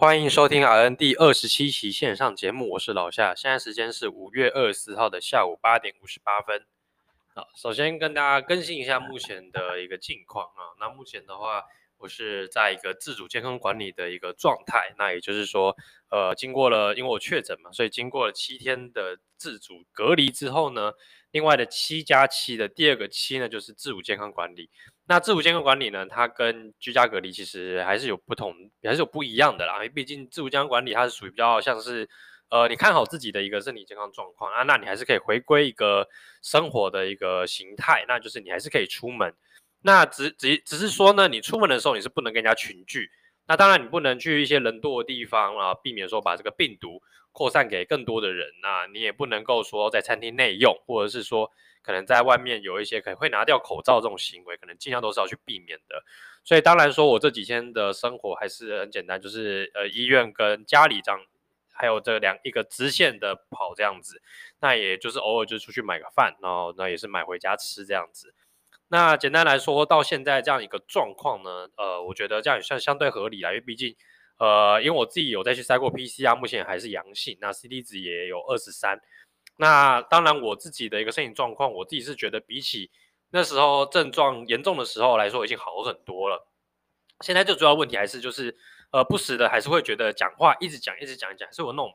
欢迎收听 RN 第二十七期线上节目，我是老夏。现在时间是五月二十四号的下午八点五十八分。好，首先跟大家更新一下目前的一个近况啊。那目前的话，我是在一个自主健康管理的一个状态。那也就是说，呃，经过了因为我确诊嘛，所以经过了七天的自主隔离之后呢，另外的七加七的第二个七呢，就是自主健康管理。那自主健康管理呢，它跟居家隔离其实还是有不同，还是有不一样的啦。因为毕竟自主健康管理它是属于比较像是，呃，你看好自己的一个身体健康状况啊，那你还是可以回归一个生活的一个形态，那就是你还是可以出门。那只只只是说呢，你出门的时候你是不能跟人家群聚。那当然你不能去一些人多的地方啊，避免说把这个病毒扩散给更多的人。那你也不能够说在餐厅内用，或者是说。可能在外面有一些可能会拿掉口罩这种行为，可能尽量都是要去避免的。所以当然说，我这几天的生活还是很简单，就是呃医院跟家里这样，还有这两一个直线的跑这样子。那也就是偶尔就出去买个饭，然后那也是买回家吃这样子。那简单来说，到现在这样一个状况呢，呃，我觉得这样也算相对合理啦，因为毕竟呃，因为我自己有再去筛过 PCR，目前还是阳性，那 CT 值也有二十三。那当然，我自己的一个身体状况，我自己是觉得比起那时候症状严重的时候来说，已经好很多了。现在最主要问题还是就是，呃，不时的还是会觉得讲话一直讲一直讲一讲，是有那种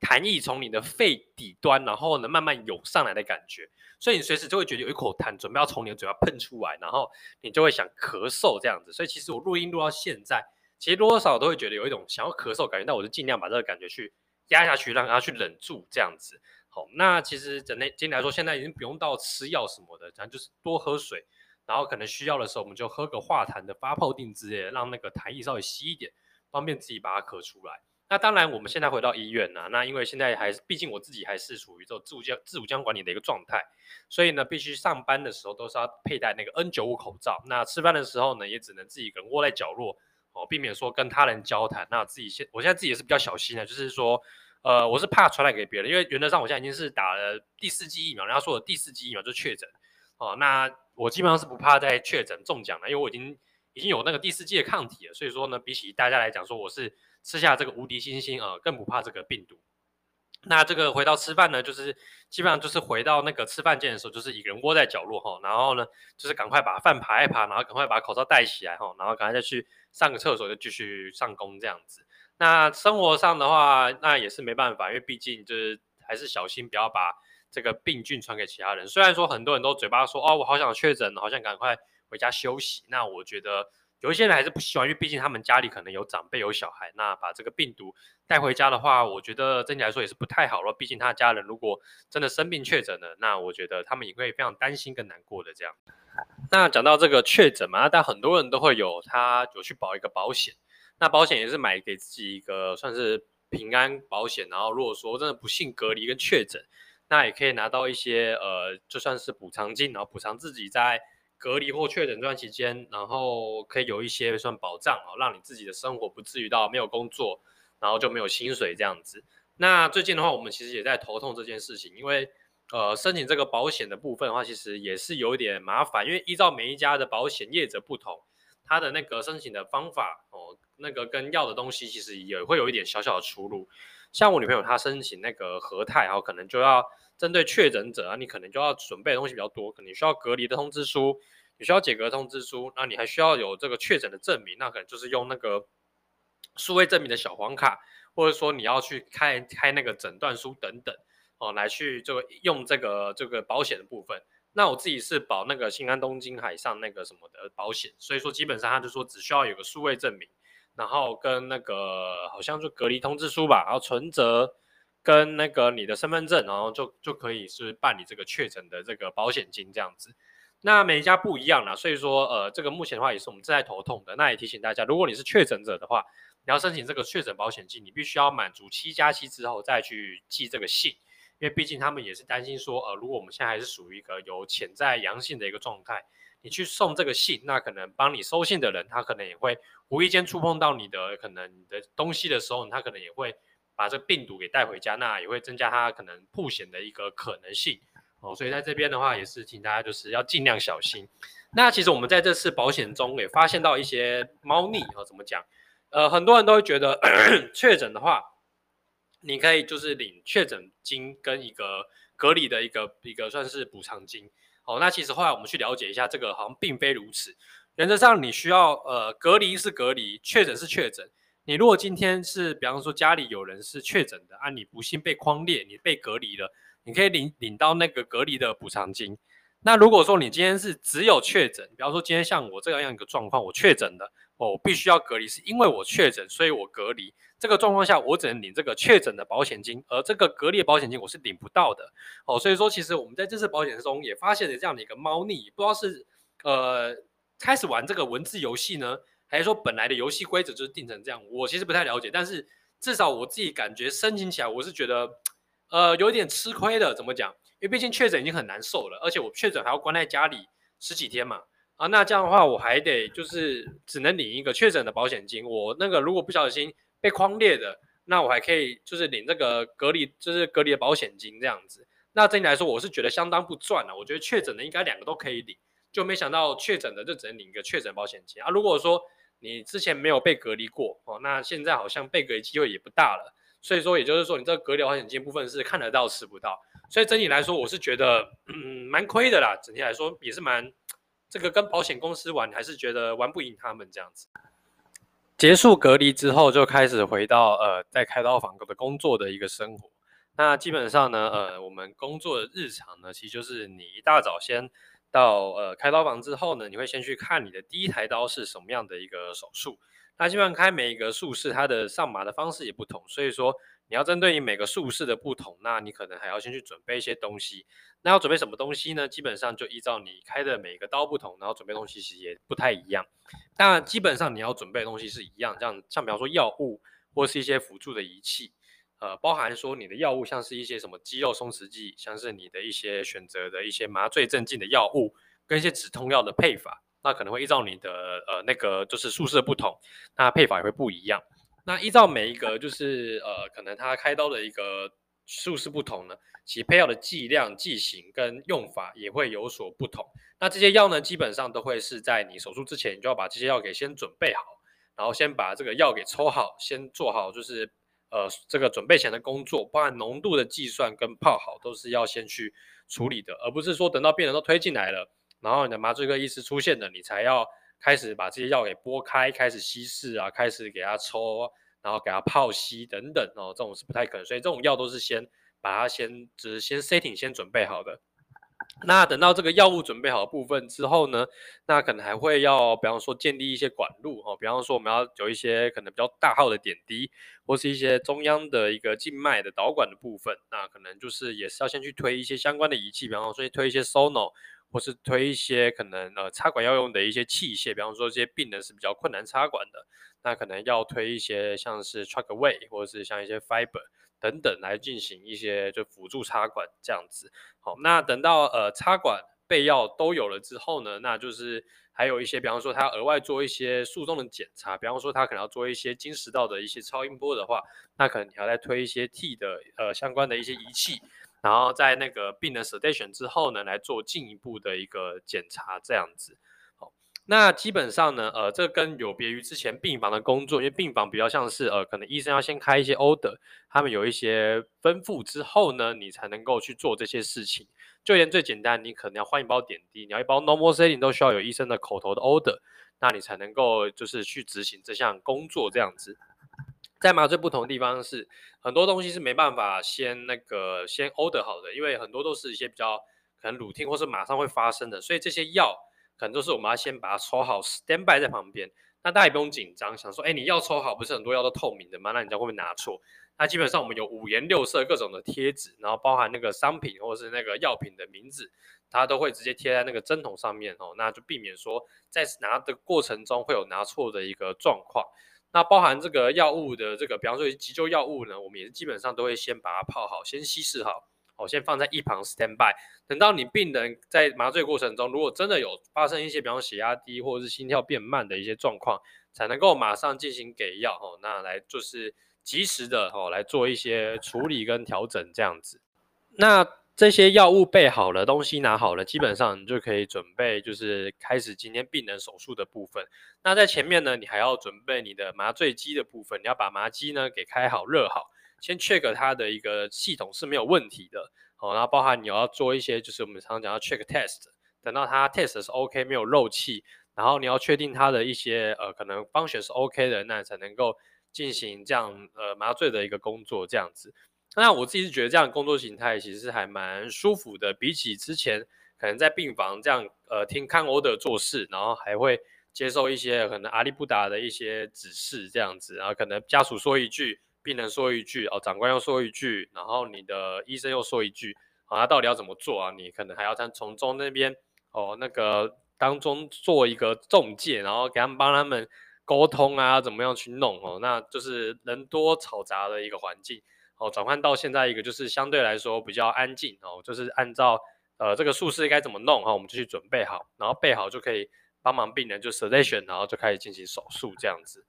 痰液从你的肺底端，然后呢慢慢涌上来的感觉，所以你随时就会觉得有一口痰准备要从你的嘴巴喷出来，然后你就会想咳嗽这样子。所以其实我录音录到现在，其实多少少都会觉得有一种想要咳嗽感觉，但我就尽量把这个感觉去压下去，让它去忍住这样子。好，那其实整体今天来说，现在已经不用到吃药什么的，咱就是多喝水，然后可能需要的时候，我们就喝个化痰的发泡定之类的，让那个痰液稍微稀一点，方便自己把它咳出来。那当然，我们现在回到医院呢，那因为现在还是，毕竟我自己还是处于这种自主健自主健康管理的一个状态，所以呢，必须上班的时候都是要佩戴那个 N95 口罩。那吃饭的时候呢，也只能自己一个人窝在角落，哦，避免说跟他人交谈。那自己现，我现在自己也是比较小心的，就是说。呃，我是怕传染给别人，因为原则上我现在已经是打了第四剂疫苗，人家说的第四剂疫苗就确诊，哦，那我基本上是不怕再确诊中奖了，因为我已经已经有那个第四剂的抗体了，所以说呢，比起大家来讲，说我是吃下这个无敌星星啊，更不怕这个病毒。那这个回到吃饭呢，就是基本上就是回到那个吃饭间的时候，就是一个人窝在角落哈，然后呢，就是赶快把饭爬一爬，然后赶快把口罩戴起来哈，然后赶快再去上个厕所，就继续上工这样子。那生活上的话，那也是没办法，因为毕竟就是还是小心，不要把这个病菌传给其他人。虽然说很多人都嘴巴说哦，我好想确诊，好想赶快回家休息。那我觉得有一些人还是不喜欢，因为毕竟他们家里可能有长辈、有小孩。那把这个病毒带回家的话，我觉得整体来说也是不太好了。毕竟他家人如果真的生病确诊了，那我觉得他们也会非常担心跟难过的这样。那讲到这个确诊嘛，但很多人都会有他有去保一个保险。那保险也是买给自己一个算是平安保险，然后如果说真的不幸隔离跟确诊，那也可以拿到一些呃，就算是补偿金，然后补偿自己在隔离或确诊这段期间，然后可以有一些算保障哦，让你自己的生活不至于到没有工作，然后就没有薪水这样子。那最近的话，我们其实也在头痛这件事情，因为呃，申请这个保险的部分的话，其实也是有点麻烦，因为依照每一家的保险业者不同，他的那个申请的方法哦。那个跟要的东西其实也会有一点小小的出入，像我女朋友她申请那个和泰，然后可能就要针对确诊者啊，你可能就要准备的东西比较多，可能需要隔离的通知书，你需要解隔通知书，那你还需要有这个确诊的证明，那可能就是用那个数位证明的小黄卡，或者说你要去开开那个诊断书等等哦，来去这个用这个这个保险的部分。那我自己是保那个新安东京海上那个什么的保险，所以说基本上他就说只需要有个数位证明。然后跟那个好像就隔离通知书吧，然后存折跟那个你的身份证，然后就就可以是办理这个确诊的这个保险金这样子。那每一家不一样啦，所以说呃这个目前的话也是我们正在头痛的。那也提醒大家，如果你是确诊者的话，你要申请这个确诊保险金，你必须要满足七加七之后再去寄这个信，因为毕竟他们也是担心说呃如果我们现在还是属于一个有潜在阳性的一个状态。你去送这个信，那可能帮你收信的人，他可能也会无意间触碰到你的可能你的东西的时候，他可能也会把这病毒给带回家，那也会增加他可能曝险的一个可能性哦。所以在这边的话，也是请大家就是要尽量小心。那其实我们在这次保险中也发现到一些猫腻啊，怎么讲？呃，很多人都会觉得 确诊的话，你可以就是领确诊金跟一个隔离的一个一个算是补偿金。好，那其实后来我们去了解一下，这个好像并非如此。原则上，你需要呃隔离是隔离，确诊是确诊。你如果今天是，比方说家里有人是确诊的啊，你不幸被框列，你被隔离了，你可以领领到那个隔离的补偿金。那如果说你今天是只有确诊，比方说今天像我这样一个状况，我确诊的，哦，我必须要隔离，是因为我确诊，所以我隔离。这个状况下，我只能领这个确诊的保险金，而这个隔离保险金我是领不到的。哦，所以说其实我们在这次保险中也发现了这样的一个猫腻，不知道是呃开始玩这个文字游戏呢，还是说本来的游戏规则就是定成这样，我其实不太了解。但是至少我自己感觉申请起来，我是觉得，呃，有点吃亏的。怎么讲？因为毕竟确诊已经很难受了，而且我确诊还要关在家里十几天嘛。啊，那这样的话，我还得就是只能领一个确诊的保险金。我那个如果不小心被框列的，那我还可以就是领这个隔离，就是隔离的保险金这样子。那整体来说，我是觉得相当不赚了。我觉得确诊的应该两个都可以领，就没想到确诊的就只能领一个确诊保险金啊。如果说你之前没有被隔离过哦，那现在好像被隔离机会也不大了，所以说也就是说你这个隔离保险金部分是看得到吃不到，所以整体来说我是觉得嗯蛮亏的啦，整体来说也是蛮这个跟保险公司玩还是觉得玩不赢他们这样子。结束隔离之后就开始回到呃在开刀房的工作的一个生活，那基本上呢呃我们工作的日常呢其实就是你一大早先。到呃开刀房之后呢，你会先去看你的第一台刀是什么样的一个手术。那基本上开每一个术式，它的上马的方式也不同，所以说你要针对于每个术式的不同，那你可能还要先去准备一些东西。那要准备什么东西呢？基本上就依照你开的每个刀不同，然后准备东西其实也不太一样。当然基本上你要准备的东西是一样，这样像比方说药物或是一些辅助的仪器。呃，包含说你的药物，像是一些什么肌肉松弛剂，像是你的一些选择的一些麻醉镇静的药物，跟一些止痛药的配法，那可能会依照你的呃那个就是术式不同，那配法也会不一样。那依照每一个就是呃可能他开刀的一个术式不同呢，其配药的剂量、剂型跟用法也会有所不同。那这些药呢，基本上都会是在你手术之前，你就要把这些药给先准备好，然后先把这个药给抽好，先做好就是。呃，这个准备前的工作，包含浓度的计算跟泡好，都是要先去处理的，而不是说等到病人都推进来了，然后你的麻醉科医师出现了，你才要开始把这些药给拨开，开始稀释啊，开始给它抽，然后给它泡稀等等哦，这种是不太可能，所以这种药都是先把它先只是先 setting 先准备好的。那等到这个药物准备好的部分之后呢，那可能还会要，比方说建立一些管路哦，比方说我们要有一些可能比较大号的点滴，或是一些中央的一个静脉的导管的部分，那可能就是也是要先去推一些相关的仪器，比方说推一些 Sono，或是推一些可能呃插管要用的一些器械，比方说这些病人是比较困难插管的，那可能要推一些像是 trackway，或者是像一些 Fiber。等等来进行一些就辅助插管这样子，好，那等到呃插管备药都有了之后呢，那就是还有一些，比方说他额外做一些术中的检查，比方说他可能要做一些经食道的一些超音波的话，那可能你还要再推一些 T 的呃相关的一些仪器，然后在那个病人 sedation 之后呢，来做进一步的一个检查这样子。好那基本上呢，呃，这跟有别于之前病房的工作，因为病房比较像是，呃，可能医生要先开一些 order，他们有一些吩咐之后呢，你才能够去做这些事情。就连最简单，你可能要换一包点滴，你要一包 normal saline 都需要有医生的口头的 order，那你才能够就是去执行这项工作这样子。在麻醉不同的地方是，很多东西是没办法先那个先 order 好的，因为很多都是一些比较可能鲁听或是马上会发生的，所以这些药。可能都是我们要先把它抽好，stand by 在旁边。那大家也不用紧张，想说，哎，你药抽好，不是很多药都透明的吗？那你这样会不会拿错？那基本上我们有五颜六色各种的贴纸，然后包含那个商品或者是那个药品的名字，它都会直接贴在那个针筒上面哦。那就避免说在拿的过程中会有拿错的一个状况。那包含这个药物的这个，比方说急救药物呢，我们也是基本上都会先把它泡好，先稀释好。我先放在一旁 stand by，等到你病人在麻醉过程中，如果真的有发生一些，比方血压低或者是心跳变慢的一些状况，才能够马上进行给药哦，那来就是及时的哦来做一些处理跟调整这样子。那这些药物备好了，东西拿好了，基本上你就可以准备，就是开始今天病人手术的部分。那在前面呢，你还要准备你的麻醉机的部分，你要把麻机呢给开好、热好，先 check 它的一个系统是没有问题的。好，然后包含你要做一些，就是我们常常讲要 check test，等到它 test 是 OK，没有漏气，然后你要确定它的一些呃可能泵血是 OK 的，那才能够进行这样呃麻醉的一个工作这样子。那我自己是觉得这样的工作形态其实还蛮舒服的，比起之前可能在病房这样呃听看 order 做事，然后还会接受一些可能阿里不达的一些指示这样子，然后可能家属说一句，病人说一句，哦长官又说一句，然后你的医生又说一句，好，那到底要怎么做啊？你可能还要在从中那边哦那个当中做一个中介，然后给他们帮他们沟通啊，怎么样去弄哦，那就是人多吵杂的一个环境。哦，转换到现在一个就是相对来说比较安静哦，就是按照呃这个术式该怎么弄哈、哦，我们就去准备好，然后备好就可以帮忙病人就 sedation，然后就开始进行手术这样子。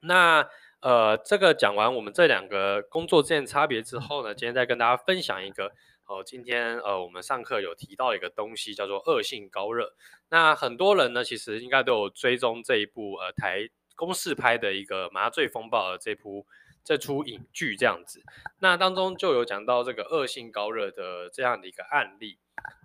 那呃这个讲完我们这两个工作之间差别之后呢，今天再跟大家分享一个哦，今天呃我们上课有提到一个东西叫做恶性高热。那很多人呢其实应该都有追踪这一部呃台公视拍的一个麻醉风暴的这部。这出影剧这样子，那当中就有讲到这个恶性高热的这样的一个案例。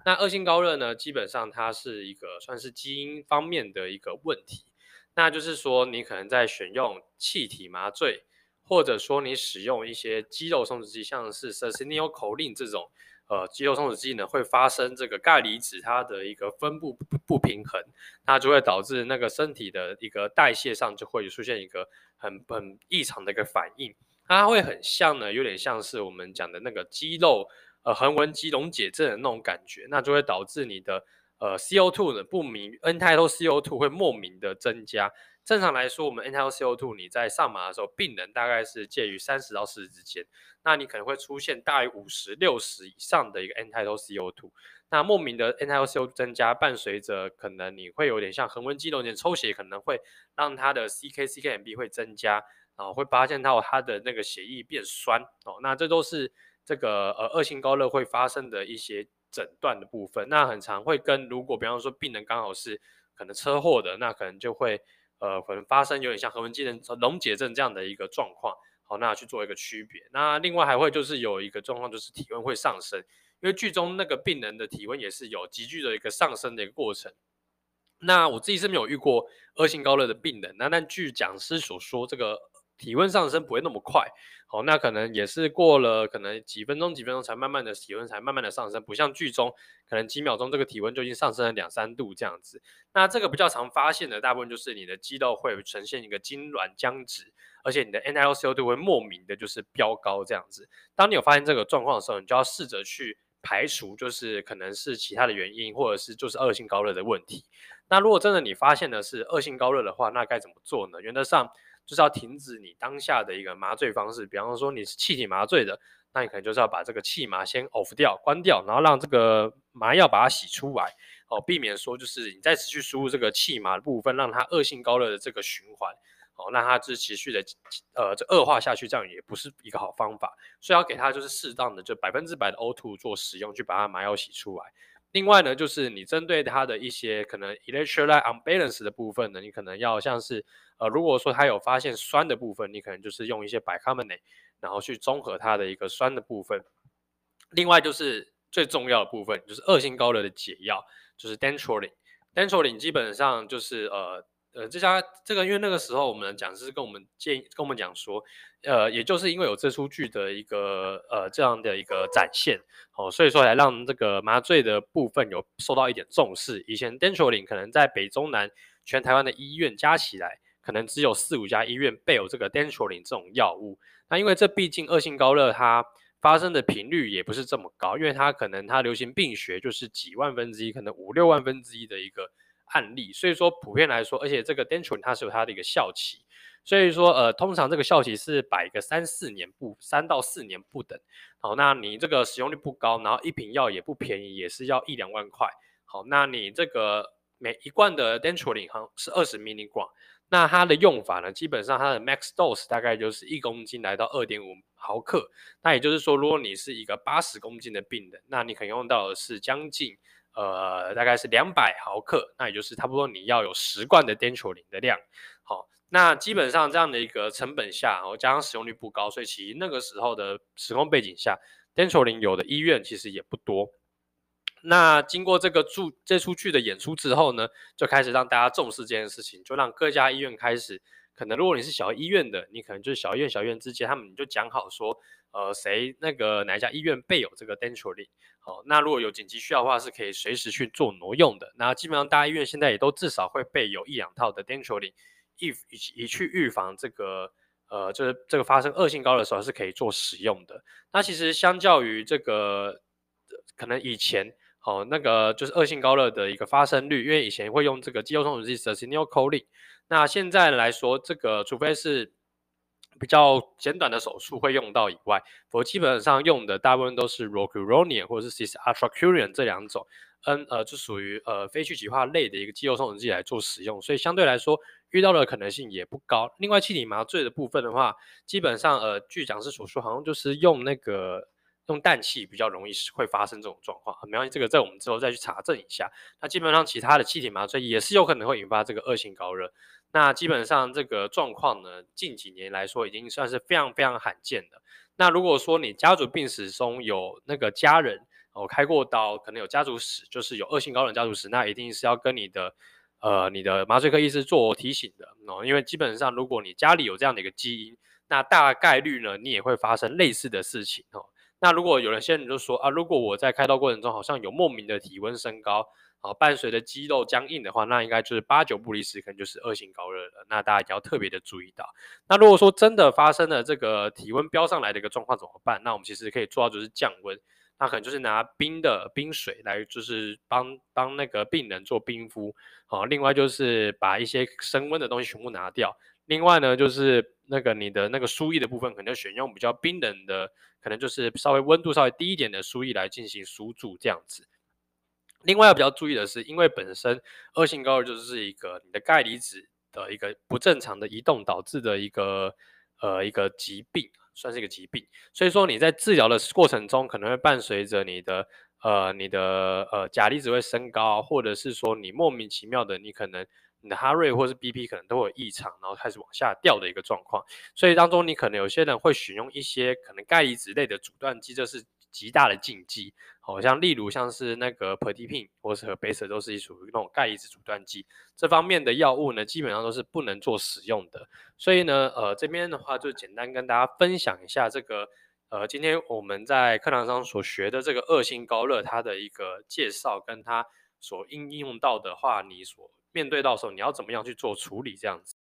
那恶性高热呢，基本上它是一个算是基因方面的一个问题。那就是说，你可能在选用气体麻醉，或者说你使用一些肌肉松弛剂，像是 Succinylcholine 这种。呃，肌肉松弛剂呢会发生这个钙离子它的一个分布不不平衡，那就会导致那个身体的一个代谢上就会出现一个很很异常的一个反应，它会很像呢，有点像是我们讲的那个肌肉呃横纹肌溶解症的那种感觉，那就会导致你的呃 CO2 呢不明 End-tidal CO2 会莫名的增加。正常来说，我们 N T L C O 2你在上马的时候，病人大概是介于三十到四十之间，那你可能会出现大于五十、六十以上的一个 N T L C O 2。那莫名的 N T L C O 增加，伴随着可能你会有点像恒温肌溶解抽血，可能会让它的 CK、CKMB 会增加，然后会发现到它的那个血液变酸哦。那这都是这个呃恶性高热会发生的一些诊断的部分。那很常会跟如果比方说病人刚好是可能车祸的，那可能就会。呃，可能发生有点像横纹肌溶解症这样的一个状况，好，那去做一个区别。那另外还会就是有一个状况，就是体温会上升，因为剧中那个病人的体温也是有急剧的一个上升的一个过程。那我自己是没有遇过恶性高热的病人，那但据讲师所说，这个。体温上升不会那么快，好，那可能也是过了可能几分钟几分钟才慢慢的体温才慢慢的上升，不像剧中可能几秒钟这个体温就已经上升了两三度这样子。那这个比较常发现的大部分就是你的肌肉会呈现一个痉挛僵直，而且你的 n l c o 2会莫名的就是飙高这样子。当你有发现这个状况的时候，你就要试着去排除，就是可能是其他的原因，或者是就是恶性高热的问题。那如果真的你发现的是恶性高热的话，那该怎么做呢？原则上。就是要停止你当下的一个麻醉方式，比方说你是气体麻醉的，那你可能就是要把这个气麻先 off 掉、关掉，然后让这个麻药把它洗出来，哦，避免说就是你再持续输入这个气麻的部分，让它恶性高热的这个循环，哦，让它就持续的呃这恶化下去，这样也不是一个好方法，所以要给它就是适当的就百分之百的 O2 做使用，去把它麻药洗出来。另外呢，就是你针对它的一些可能 electrolyte unbalance 的部分呢，你可能要像是呃，如果说它有发现酸的部分，你可能就是用一些 bicarbonate，然后去中和它的一个酸的部分。另外就是最重要的部分，就是恶性高热的解药，就是 dantrolene。dantrolene 基本上就是呃。呃，这家这个，因为那个时候我们的讲师跟我们建议，跟我们讲说，呃，也就是因为有这出剧的一个呃这样的一个展现，哦，所以说来让这个麻醉的部分有受到一点重视。以前 Dantrolene 可能在北中南全台湾的医院加起来，可能只有四五家医院备有这个 Dantrolene 这种药物。那因为这毕竟恶性高热，它发生的频率也不是这么高，因为它可能它流行病学就是几万分之一，可能五六万分之一的一个。案例，所以说普遍来说，而且这个 Dantrolene 它是有它的一个效期，所以说呃，通常这个效期是摆个三四年不三到四年不等。好，那你这个使用率不高，然后一瓶药也不便宜，也是要一两万块。好，那你这个每一罐的 dentrolin 是二十 milligram，那它的用法呢，基本上它的 max dose 大概就是一公斤来到二点五毫克。那也就是说，如果你是一个八十公斤的病人，那你可能用到的是将近呃大概是两百毫克，那也就是差不多你要有十罐的 Dantrolene 的量。好，那基本上这样的一个成本下，哦，加上使用率不高，所以其实那个时候的时空背景下，Dantrolene 有的医院其实也不多。那经过这个出这出剧的演出之后呢，就开始让大家重视这件事情，就让各家医院开始，可能如果你是小医院的，你可能就是小医院小医院之间，他们就讲好说，呃，谁那个哪一家医院备有这个 d e n t r o l i n 好，那如果有紧急需要的话，是可以随时去做挪用的。那基本上大医院现在也都至少会备有一两套的 d e n t r o l i n 以以去预防这个，呃，就是这个发生恶性高热的时候是可以做使用的。那其实相较于这个，可能以前。好，那个就是恶性高热的一个发生率，因为以前会用这个肌肉松弛剂 Succinylcholine，那现在来说，这个除非是比较简短的手术会用到以外，我基本上用的大部分都是 Rocuronium 或者是 Cisatracurium 这两种，N 呃就属于呃非去极化类的一个肌肉松弛剂来做使用，所以相对来说遇到的可能性也不高。另外气体麻醉的部分的话，基本上呃据讲师所说，好像就是用那个。用氮气比较容易会发生这种状况，没关系，这个在我们之后再去查证一下。那基本上其他的气体麻醉也是有可能会引发这个恶性高热。那基本上这个状况呢，近几年来说已经算是非常非常罕见的。那如果说你家族病史中有那个家人哦开过刀，可能有家族史，就是有恶性高热家族史，那一定是要跟你的呃你的麻醉科医师做提醒的哦，因为基本上如果你家里有这样的一个基因，那大概率呢你也会发生类似的事情哦。那如果有些人就说啊，如果我在开刀过程中好像有莫名的体温升高，啊，伴随着肌肉僵硬的话，那应该就是八九不离十，可能就是恶性高热了。那大家一定要特别的注意到。那如果说真的发生了这个体温飙上来的一个状况怎么办？那我们其实可以做到就是降温，那可能就是拿冰的冰水来就是帮帮那个病人做冰敷，好，另外就是把一些升温的东西全部拿掉。另外呢，就是那个你的那个输液的部分，可能选用比较冰冷的，可能就是稍微温度稍微低一点的输液来进行输注这样子。另外要比较注意的是，因为本身恶性高热就是一个你的钙离子的一个不正常的移动导致的一个呃一个疾病，算是一个疾病。所以说你在治疗的过程中，可能会伴随着你的呃你的呃钾离子会升高，或者是说你莫名其妙的你可能。你的哈瑞或是 BP 可能都有异常，然后开始往下掉的一个状况，所以当中你可能有些人会选用一些可能钙离子类的阻断剂，这是极大的禁忌。好像例如像是那个 Pertipin 或是和 b a s e 都是属于那种钙离子阻断剂，这方面的药物呢，基本上都是不能做使用的。所以呢，呃，这边的话就简单跟大家分享一下这个，呃，今天我们在课堂上所学的这个恶性高热它的一个介绍，跟它所应用到的话，你所面对到时候你要怎么样去做处理？这样子，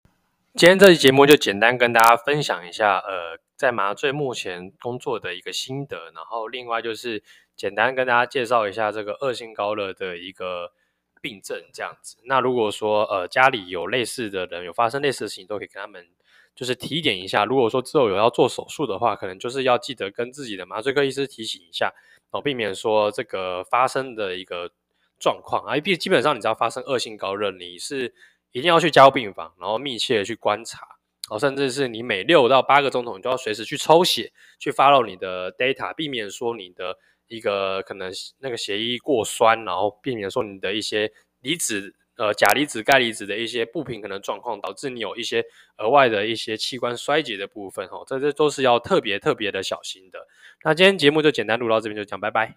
今天这期节目就简单跟大家分享一下，呃，在麻醉目前工作的一个心得，然后另外就是简单跟大家介绍一下这个恶性高热的一个病症，这样子。那如果说呃家里有类似的人有发生类似的事情，都可以跟他们就是提点一下。如果说之后有要做手术的话，可能就是要记得跟自己的麻醉科医师提醒一下，哦，避免说这个发生的一个。状况啊，基基本上你只要发生恶性高热，你是一定要去加护病房，然后密切的去观察，哦，甚至是你每六到八个钟头，你都要随时去抽血，去 follow 你的 data，避免说你的一个可能那个血液过酸，然后避免说你的一些离子，呃，钾离子、钙离子的一些不平衡的状况，导致你有一些额外的一些器官衰竭的部分，哦，这这都是要特别特别的小心的。那今天节目就简单录到这边，就讲拜拜。